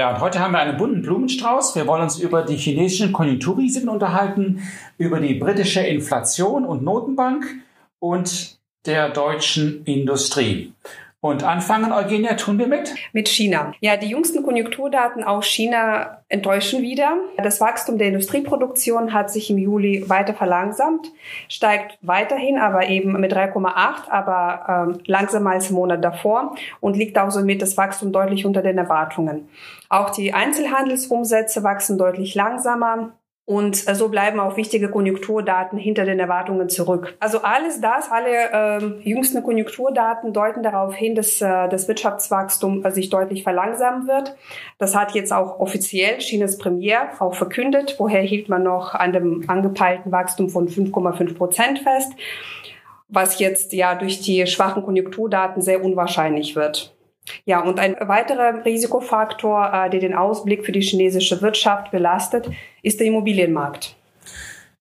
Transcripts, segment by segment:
Ja, und heute haben wir einen bunten Blumenstrauß. Wir wollen uns über die chinesischen Konjunkturrisiken unterhalten, über die britische Inflation und Notenbank und der deutschen Industrie. Und anfangen, Eugenia, tun wir mit? Mit China. Ja, die jüngsten Konjunkturdaten aus China enttäuschen wieder. Das Wachstum der Industrieproduktion hat sich im Juli weiter verlangsamt, steigt weiterhin, aber eben mit 3,8, aber ähm, langsamer als im Monat davor und liegt auch somit das Wachstum deutlich unter den Erwartungen. Auch die Einzelhandelsumsätze wachsen deutlich langsamer. Und äh, so bleiben auch wichtige Konjunkturdaten hinter den Erwartungen zurück. Also alles das, alle ähm, jüngsten Konjunkturdaten deuten darauf hin, dass äh, das Wirtschaftswachstum äh, sich deutlich verlangsamen wird. Das hat jetzt auch offiziell Chinas Premier auch verkündet. Vorher hielt man noch an dem angepeilten Wachstum von 5,5 Prozent fest, was jetzt ja durch die schwachen Konjunkturdaten sehr unwahrscheinlich wird. Ja, und ein weiterer Risikofaktor, äh, der den Ausblick für die chinesische Wirtschaft belastet, ist der Immobilienmarkt.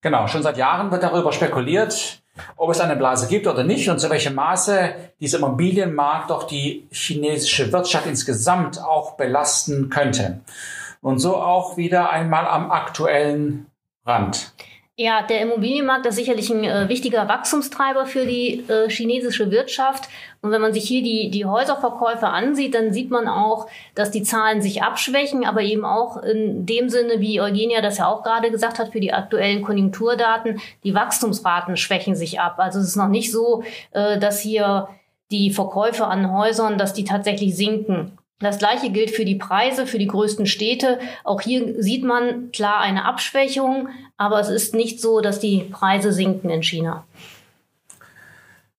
Genau, schon seit Jahren wird darüber spekuliert, ob es eine Blase gibt oder nicht und zu welchem Maße dieser Immobilienmarkt doch die chinesische Wirtschaft insgesamt auch belasten könnte. Und so auch wieder einmal am aktuellen Rand. Ja, der Immobilienmarkt ist sicherlich ein äh, wichtiger Wachstumstreiber für die äh, chinesische Wirtschaft. Und wenn man sich hier die, die Häuserverkäufe ansieht, dann sieht man auch, dass die Zahlen sich abschwächen, aber eben auch in dem Sinne, wie Eugenia das ja auch gerade gesagt hat, für die aktuellen Konjunkturdaten, die Wachstumsraten schwächen sich ab. Also es ist noch nicht so, äh, dass hier die Verkäufe an Häusern, dass die tatsächlich sinken. Das gleiche gilt für die Preise, für die größten Städte. Auch hier sieht man klar eine Abschwächung, aber es ist nicht so, dass die Preise sinken in China.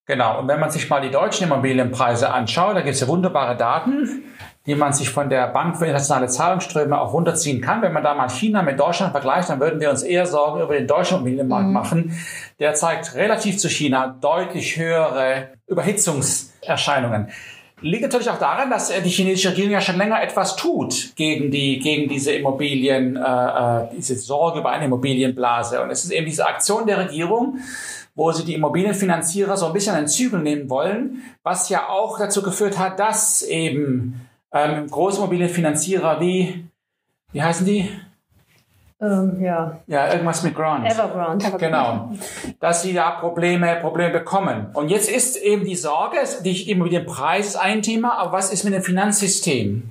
Genau, und wenn man sich mal die deutschen Immobilienpreise anschaut, da gibt es ja wunderbare Daten, die man sich von der Bank für internationale Zahlungsströme auch runterziehen kann. Wenn man da mal China mit Deutschland vergleicht, dann würden wir uns eher Sorgen über den deutschen Immobilienmarkt mhm. machen. Der zeigt relativ zu China deutlich höhere Überhitzungserscheinungen. Liegt natürlich auch daran, dass äh, die chinesische Regierung ja schon länger etwas tut gegen die gegen diese Immobilien, äh, äh, diese Sorge über eine Immobilienblase. Und es ist eben diese Aktion der Regierung, wo sie die Immobilienfinanzierer so ein bisschen in Zügel nehmen wollen, was ja auch dazu geführt hat, dass eben ähm, Großimmobilienfinanzierer wie wie heißen die? Ähm, ja. Ja, irgendwas mit Grant. Evergrande. Genau. Dass sie da Probleme, Probleme bekommen. Und jetzt ist eben die Sorge, die immer mit dem Preis ist ein Thema, aber was ist mit dem Finanzsystem?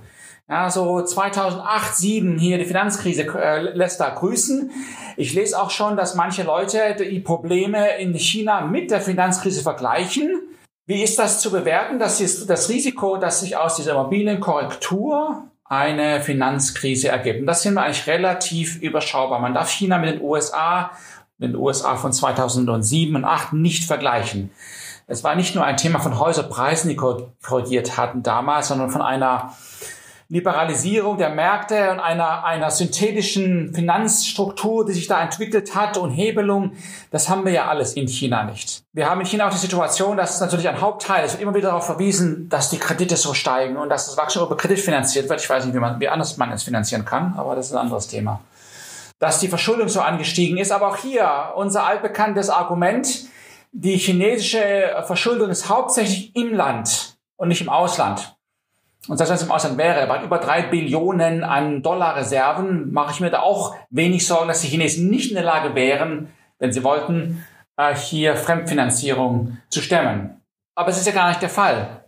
Ja, so 2008, 2007 hier die Finanzkrise äh, lässt da grüßen. Ich lese auch schon, dass manche Leute die Probleme in China mit der Finanzkrise vergleichen. Wie ist das zu bewerten? Das ist das Risiko, dass sich aus dieser mobilen Korrektur eine Finanzkrise ergeben. Das sind wir eigentlich relativ überschaubar. Man darf China mit den USA, den USA von 2007 und 2008 nicht vergleichen. Es war nicht nur ein Thema von Häuserpreisen, die korrigiert hatten damals, sondern von einer Liberalisierung der Märkte und einer, einer synthetischen Finanzstruktur, die sich da entwickelt hat und Hebelung, das haben wir ja alles in China nicht. Wir haben in China auch die Situation, dass es natürlich ein Hauptteil, es wird immer wieder darauf verwiesen, dass die Kredite so steigen und dass das Wachstum über Kredit finanziert wird. Ich weiß nicht, wie, man, wie anders man es finanzieren kann, aber das ist ein anderes Thema. Dass die Verschuldung so angestiegen ist, aber auch hier unser altbekanntes Argument, die chinesische Verschuldung ist hauptsächlich im Land und nicht im Ausland und selbst wenn es im Ausland wäre, bei über drei Billionen an Dollarreserven, mache ich mir da auch wenig Sorgen, dass die Chinesen nicht in der Lage wären, wenn sie wollten, äh, hier Fremdfinanzierung zu stemmen. Aber es ist ja gar nicht der Fall.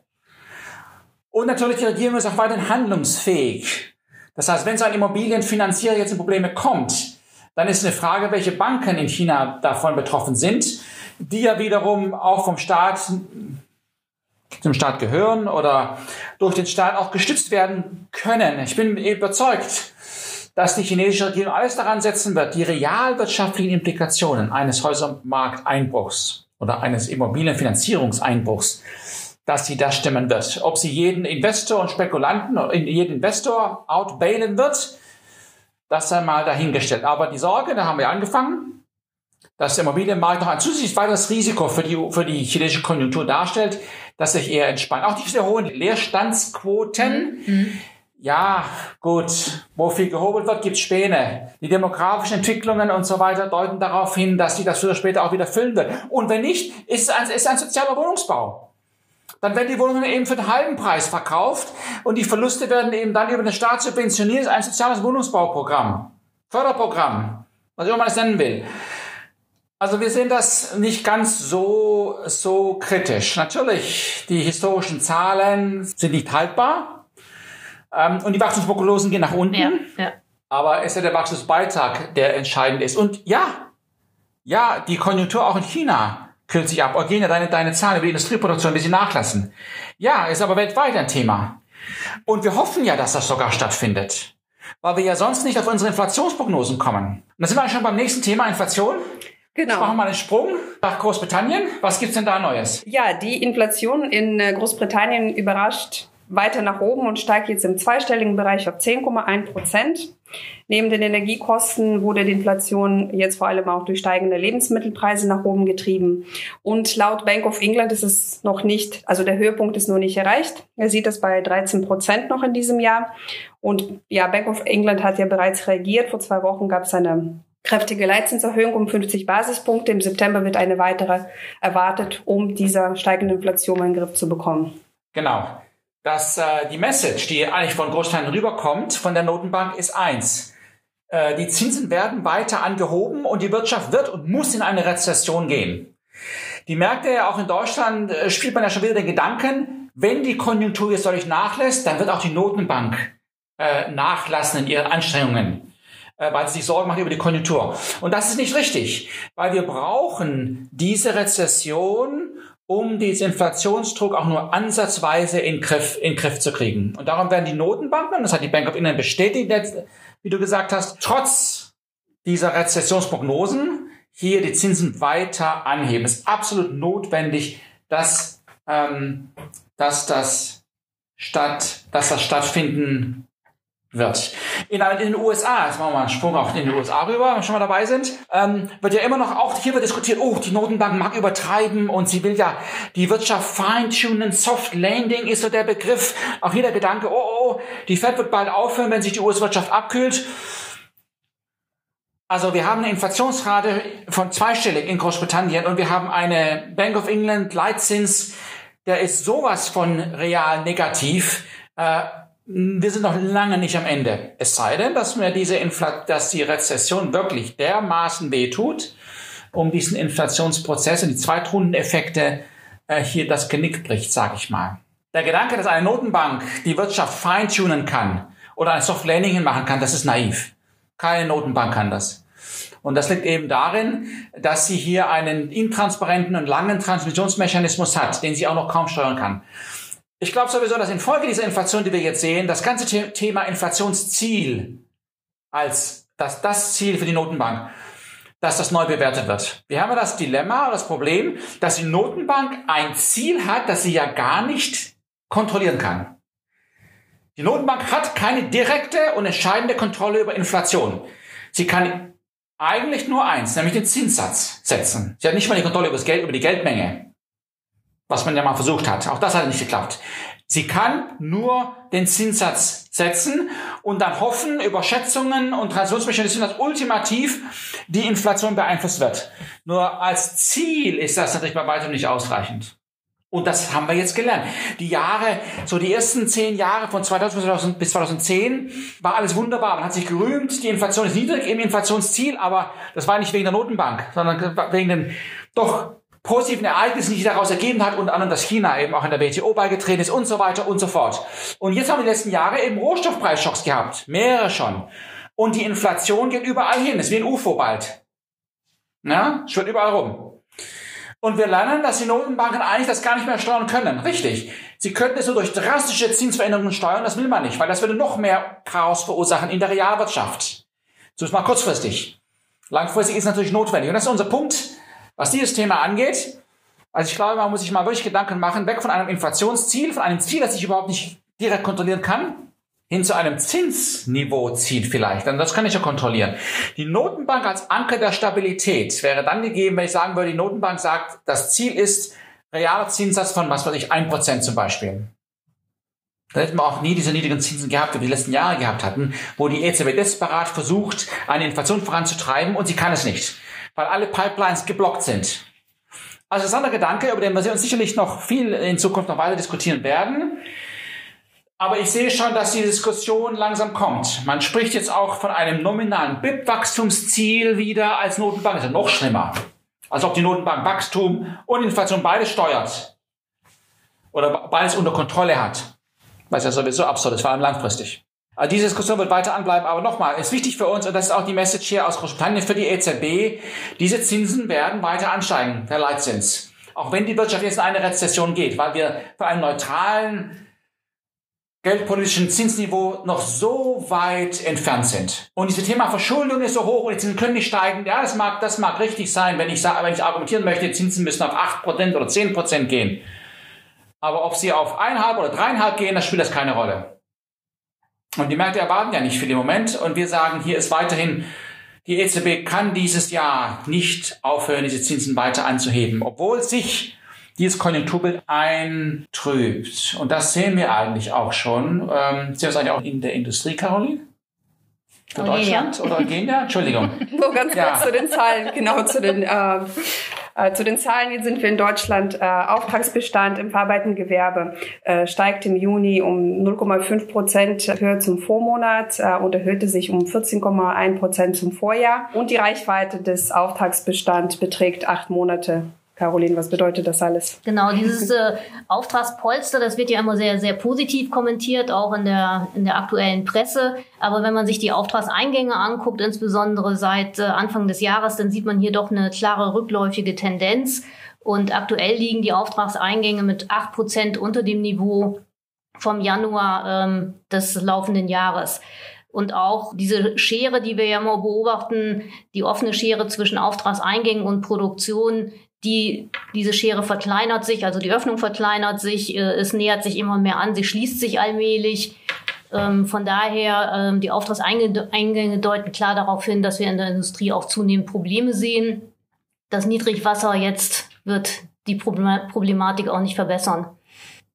Und natürlich, die Regierung ist auch weiterhin handlungsfähig. Das heißt, wenn so ein Immobilienfinanzierer jetzt in Probleme kommt, dann ist eine Frage, welche Banken in China davon betroffen sind, die ja wiederum auch vom Staat zum Staat gehören oder durch den Staat auch gestützt werden können. Ich bin überzeugt, dass die chinesische Regierung alles daran setzen wird, die realwirtschaftlichen Implikationen eines Häusermarkteinbruchs oder eines Immobilienfinanzierungseinbruchs, dass sie das stimmen wird. Ob sie jeden Investor und Spekulanten oder jeden Investor outbailen wird, das sei mal dahingestellt. Aber die Sorge, da haben wir angefangen, dass der Immobilienmarkt noch ein zusätzliches weiteres Risiko für die, für die chinesische Konjunktur darstellt, das sich eher entspannt. Auch diese hohen Leerstandsquoten, mhm. ja, gut, wo viel gehobelt wird, gibt Späne. Die demografischen Entwicklungen und so weiter deuten darauf hin, dass sich das früher oder später auch wieder füllen wird. Und wenn nicht, ist es ein, ist ein sozialer Wohnungsbau. Dann werden die Wohnungen eben für den halben Preis verkauft und die Verluste werden eben dann über den Staat subventioniert. Das ist ein soziales Wohnungsbauprogramm, Förderprogramm, was immer man es nennen will. Also wir sehen das nicht ganz so, so kritisch. Natürlich, die historischen Zahlen sind nicht haltbar ähm, und die Wachstumsprognosen gehen nach unten. Ja, ja. Aber es ist ja der Wachstumsbeitrag, der entscheidend ist. Und ja, ja, die Konjunktur auch in China kühlt sich ab. Eugenia, deine, deine Zahlen über die Industrieproduktion, wie sie nachlassen. Ja, ist aber weltweit ein Thema. Und wir hoffen ja, dass das sogar stattfindet. Weil wir ja sonst nicht auf unsere Inflationsprognosen kommen. Und da sind wir schon beim nächsten Thema, Inflation. Genau. Jetzt machen wir mal einen Sprung nach Großbritannien. Was gibt's denn da Neues? Ja, die Inflation in äh, Großbritannien überrascht weiter nach oben und steigt jetzt im zweistelligen Bereich auf 10,1 Prozent. Neben den Energiekosten wurde die Inflation jetzt vor allem auch durch steigende Lebensmittelpreise nach oben getrieben. Und laut Bank of England ist es noch nicht, also der Höhepunkt ist noch nicht erreicht. Er sieht das bei 13 Prozent noch in diesem Jahr. Und ja, Bank of England hat ja bereits reagiert. Vor zwei Wochen gab es eine kräftige Leitzinserhöhung um 50 Basispunkte. Im September wird eine weitere erwartet, um dieser steigenden Inflation in den Griff zu bekommen. Genau. Das, äh, die Message, die eigentlich von Großteilen rüberkommt, von der Notenbank, ist eins. Äh, die Zinsen werden weiter angehoben und die Wirtschaft wird und muss in eine Rezession gehen. Die Märkte, auch in Deutschland, äh, spielt man ja schon wieder den Gedanken, wenn die Konjunktur jetzt deutlich nachlässt, dann wird auch die Notenbank äh, nachlassen in ihren Anstrengungen weil sie sich Sorgen macht über die Konjunktur. Und das ist nicht richtig, weil wir brauchen diese Rezession, um diesen Inflationsdruck auch nur ansatzweise in Griff, in Griff zu kriegen. Und darum werden die Notenbanken, das hat die Bank of England bestätigt, wie du gesagt hast, trotz dieser Rezessionsprognosen hier die Zinsen weiter anheben. Es ist absolut notwendig, dass, ähm, dass das statt, dass das stattfinden wird. In, in, den USA, jetzt machen wir mal einen Sprung auch in die USA rüber, wenn wir schon mal dabei sind, ähm, wird ja immer noch, auch hier wird diskutiert, oh, die Notenbank mag übertreiben und sie will ja die Wirtschaft feintunen, Soft Landing ist so der Begriff. Auch hier der Gedanke, oh, oh, die Fed wird bald aufhören, wenn sich die US-Wirtschaft abkühlt. Also wir haben eine Inflationsrate von zweistellig in Großbritannien und wir haben eine Bank of England Leitzins, der ist sowas von real negativ. Äh, wir sind noch lange nicht am Ende. Es sei denn, dass mir diese Infl dass die Rezession wirklich dermaßen wehtut, um diesen Inflationsprozess und die Zweitrundeneffekte äh, hier das Genick bricht, sage ich mal. Der Gedanke, dass eine Notenbank die Wirtschaft feintunen kann oder ein Soft Landing machen kann, das ist naiv. Keine Notenbank kann das. Und das liegt eben darin, dass sie hier einen intransparenten und langen Transmissionsmechanismus hat, den sie auch noch kaum steuern kann. Ich glaube sowieso, dass infolge dieser Inflation, die wir jetzt sehen, das ganze Thema Inflationsziel als das, das Ziel für die Notenbank, dass das neu bewertet wird. Wir haben ja das Dilemma, das Problem, dass die Notenbank ein Ziel hat, das sie ja gar nicht kontrollieren kann. Die Notenbank hat keine direkte und entscheidende Kontrolle über Inflation. Sie kann eigentlich nur eins, nämlich den Zinssatz setzen. Sie hat nicht mal die Kontrolle über das Geld, über die Geldmenge was man ja mal versucht hat. Auch das hat nicht geklappt. Sie kann nur den Zinssatz setzen und dann hoffen, über Schätzungen und Transitionsmechanismen, dass ultimativ die Inflation beeinflusst wird. Nur als Ziel ist das natürlich bei weitem nicht ausreichend. Und das haben wir jetzt gelernt. Die Jahre, so die ersten zehn Jahre von 2000 bis 2010 war alles wunderbar. Man hat sich gerühmt, die Inflation ist niedrig im Inflationsziel, aber das war nicht wegen der Notenbank, sondern wegen den doch positiven Ereignissen, die sich daraus ergeben hat, unter anderem, dass China eben auch in der WTO beigetreten ist und so weiter und so fort. Und jetzt haben wir die letzten Jahre eben Rohstoffpreisschocks gehabt, mehrere schon. Und die Inflation geht überall hin, ist wie ein UFO bald. Ja, schwirrt überall rum. Und wir lernen, dass die Notenbanken eigentlich das gar nicht mehr steuern können. Richtig. Sie könnten es nur durch drastische Zinsveränderungen steuern, das will man nicht, weil das würde noch mehr Chaos verursachen in der Realwirtschaft. So ist mal kurzfristig. Langfristig ist natürlich notwendig. Und das ist unser Punkt was dieses Thema angeht, also ich glaube, man muss sich mal wirklich Gedanken machen, weg von einem Inflationsziel, von einem Ziel, das ich überhaupt nicht direkt kontrollieren kann, hin zu einem Zinsniveau zieht vielleicht, dann das kann ich ja kontrollieren. Die Notenbank als Anker der Stabilität wäre dann gegeben, wenn ich sagen würde, die Notenbank sagt, das Ziel ist realer Zinssatz von, was weiß ich, ein Prozent zum Beispiel. Da hätten wir auch nie diese niedrigen Zinsen gehabt, wie wir die letzten Jahre gehabt hatten, wo die EZB desperat versucht, eine Inflation voranzutreiben und sie kann es nicht, weil alle Pipelines geblockt sind. Also das ist ein Gedanke, über den wir uns sicherlich noch viel in Zukunft noch weiter diskutieren werden. Aber ich sehe schon, dass die Diskussion langsam kommt. Man spricht jetzt auch von einem nominalen BIP-Wachstumsziel wieder als Notenbank. Das ist ja noch schlimmer. Als ob die Notenbank Wachstum und Inflation beides steuert. Oder beides unter Kontrolle hat. Was ja sowieso absurd ist, vor allem langfristig. Also diese Diskussion wird weiter anbleiben, aber nochmal, ist wichtig für uns, und das ist auch die Message hier aus Großbritannien für die EZB, diese Zinsen werden weiter ansteigen, der Leitzins. Auch wenn die Wirtschaft jetzt in eine Rezession geht, weil wir für einen neutralen geldpolitischen Zinsniveau noch so weit entfernt sind. Und dieses Thema Verschuldung ist so hoch und die Zinsen können nicht steigen. Ja, das mag, das mag richtig sein, wenn ich, wenn ich argumentieren möchte, die Zinsen müssen auf 8% oder 10% gehen. Aber ob sie auf eineinhalb oder dreieinhalb gehen, das spielt das keine Rolle. Und die Märkte erwarten ja nicht viel im Moment. Und wir sagen, hier ist weiterhin, die EZB kann dieses Jahr nicht aufhören, diese Zinsen weiter anzuheben, obwohl sich dieses Konjunkturbild eintrübt. Und das sehen wir eigentlich auch schon. Ähm, sehen wir es eigentlich auch in der Industrie, Caroline? Für Deutschland oder Kenia? Entschuldigung. Nur ganz kurz ja. zu den Zahlen, genau zu den, äh, zu den Zahlen. Hier sind wir in Deutschland. Äh, Auftragsbestand im verarbeitenden Gewerbe äh, steigt im Juni um 0,5 Prozent höher zum Vormonat äh, und erhöhte sich um 14,1 Prozent zum Vorjahr. Und die Reichweite des Auftragsbestands beträgt acht Monate. Caroline, was bedeutet das alles? Genau, dieses äh, Auftragspolster, das wird ja immer sehr, sehr positiv kommentiert, auch in der, in der aktuellen Presse. Aber wenn man sich die Auftragseingänge anguckt, insbesondere seit äh, Anfang des Jahres, dann sieht man hier doch eine klare rückläufige Tendenz. Und aktuell liegen die Auftragseingänge mit acht Prozent unter dem Niveau vom Januar ähm, des laufenden Jahres. Und auch diese Schere, die wir ja mal beobachten, die offene Schere zwischen Auftragseingängen und Produktion, die, diese Schere verkleinert sich, also die Öffnung verkleinert sich, äh, es nähert sich immer mehr an, sie schließt sich allmählich. Ähm, von daher, ähm, die Auftragseingänge deuten klar darauf hin, dass wir in der Industrie auch zunehmend Probleme sehen. Das Niedrigwasser jetzt wird die Problematik auch nicht verbessern.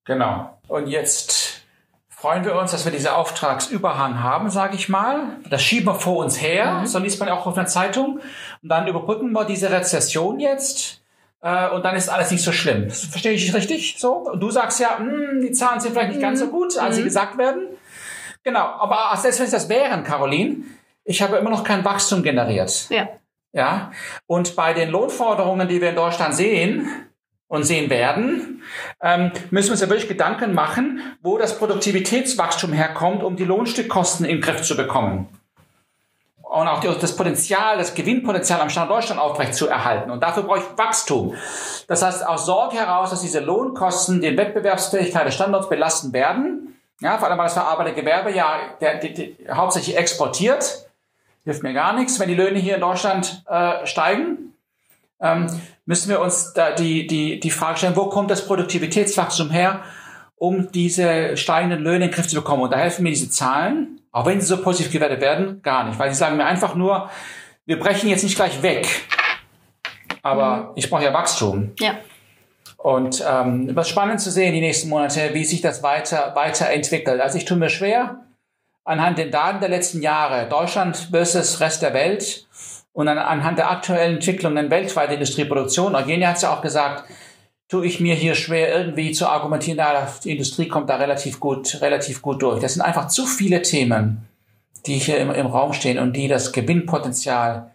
Genau. Und jetzt freuen wir uns, dass wir diesen Auftragsüberhang haben, sage ich mal. Das schieben wir vor uns her, mhm. so liest man auch auf einer Zeitung. Und dann überbrücken wir diese Rezession jetzt äh, und dann ist alles nicht so schlimm. Verstehe ich richtig so? Und du sagst ja, mh, hm, die Zahlen sind vielleicht nicht ganz so gut, als sie mhm. gesagt werden. Genau, aber selbst wenn es das wären, Caroline, ich habe immer noch kein Wachstum generiert. Ja. Ja. Und bei den Lohnforderungen, die wir in Deutschland sehen und sehen werden, ähm, müssen wir uns ja wirklich Gedanken machen, wo das Produktivitätswachstum herkommt, um die Lohnstückkosten in den Griff zu bekommen und auch das Potenzial, das Gewinnpotenzial am Standort Deutschland aufrecht zu erhalten. Und dafür brauche ich Wachstum. Das heißt, aus Sorge heraus, dass diese Lohnkosten den Wettbewerbsfähigkeit des Standorts belasten werden. Ja, vor allem, weil das verarbeitete Gewerbe ja der, der, der, hauptsächlich exportiert. Hilft mir gar nichts, wenn die Löhne hier in Deutschland äh, steigen. Ähm, müssen wir uns da die, die, die Frage stellen, wo kommt das Produktivitätswachstum her, um diese steigenden Löhne in den Griff zu bekommen? Und da helfen mir diese Zahlen. Auch wenn sie so positiv gewertet werden, gar nicht. Weil sie sagen mir einfach nur, wir brechen jetzt nicht gleich weg. Aber mhm. ich brauche ja Wachstum. Ja. Und ähm, was spannend zu sehen die nächsten Monate, wie sich das weiter weiterentwickelt. Also ich tue mir schwer, anhand den Daten der letzten Jahre, Deutschland versus Rest der Welt und an, anhand der aktuellen Entwicklungen weltweit Industrieproduktion, Eugenia hat es ja auch gesagt, tue ich mir hier schwer irgendwie zu argumentieren, da die Industrie kommt da relativ gut, relativ gut durch. Das sind einfach zu viele Themen, die hier im, im Raum stehen und die das Gewinnpotenzial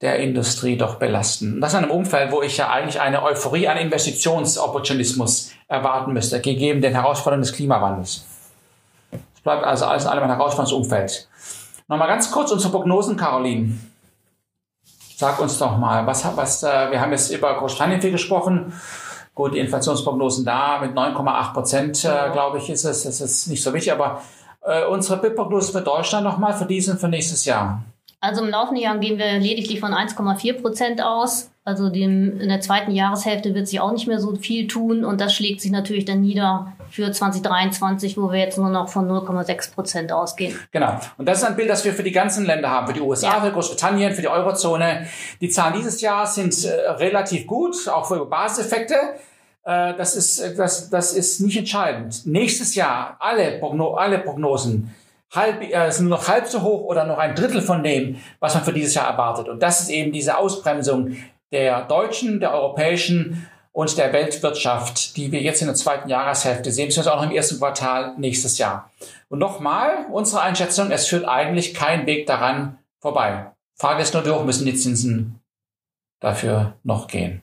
der Industrie doch belasten. Und das in einem Umfeld, wo ich ja eigentlich eine Euphorie an Investitionsopportunismus erwarten müsste, gegeben den Herausforderungen des Klimawandels. Es bleibt also alles in allem ein herausforderndes Umfeld. Nochmal ganz kurz unsere Prognosen, Caroline. Sag uns doch mal, was, was äh, wir haben jetzt über Großbritannien viel gesprochen. Gut, die Inflationsprognosen da mit 9,8 Prozent, äh, glaube ich, ist es. Das ist nicht so wichtig, aber äh, unsere BIP-Prognose für Deutschland nochmal für diesen, für nächstes Jahr. Also im laufenden Jahr gehen wir lediglich von 1,4 Prozent aus. Also dem, in der zweiten Jahreshälfte wird sich auch nicht mehr so viel tun und das schlägt sich natürlich dann nieder für 2023, wo wir jetzt nur noch von 0,6 Prozent ausgehen. Genau. Und das ist ein Bild, das wir für die ganzen Länder haben, für die USA, Ja. für Großbritannien, für die Eurozone. Die Zahlen dieses Jahr sind äh, relativ gut, auch für Basiseffekte. Äh, das ist, das, das ist nicht entscheidend. Nächstes Jahr alle, Progno alle Prognosen halb, äh, sind noch halb so hoch oder noch ein Drittel von dem, was man für dieses Jahr erwartet. Und das ist eben diese Ausbremsung der deutschen, der europäischen und der Weltwirtschaft, die wir jetzt in der zweiten Jahreshälfte sehen, beziehungsweise auch noch im ersten Quartal nächstes Jahr. Und nochmal, unsere Einschätzung, es führt eigentlich kein Weg daran vorbei. Frage ist nur, wie hoch müssen die Zinsen dafür noch gehen.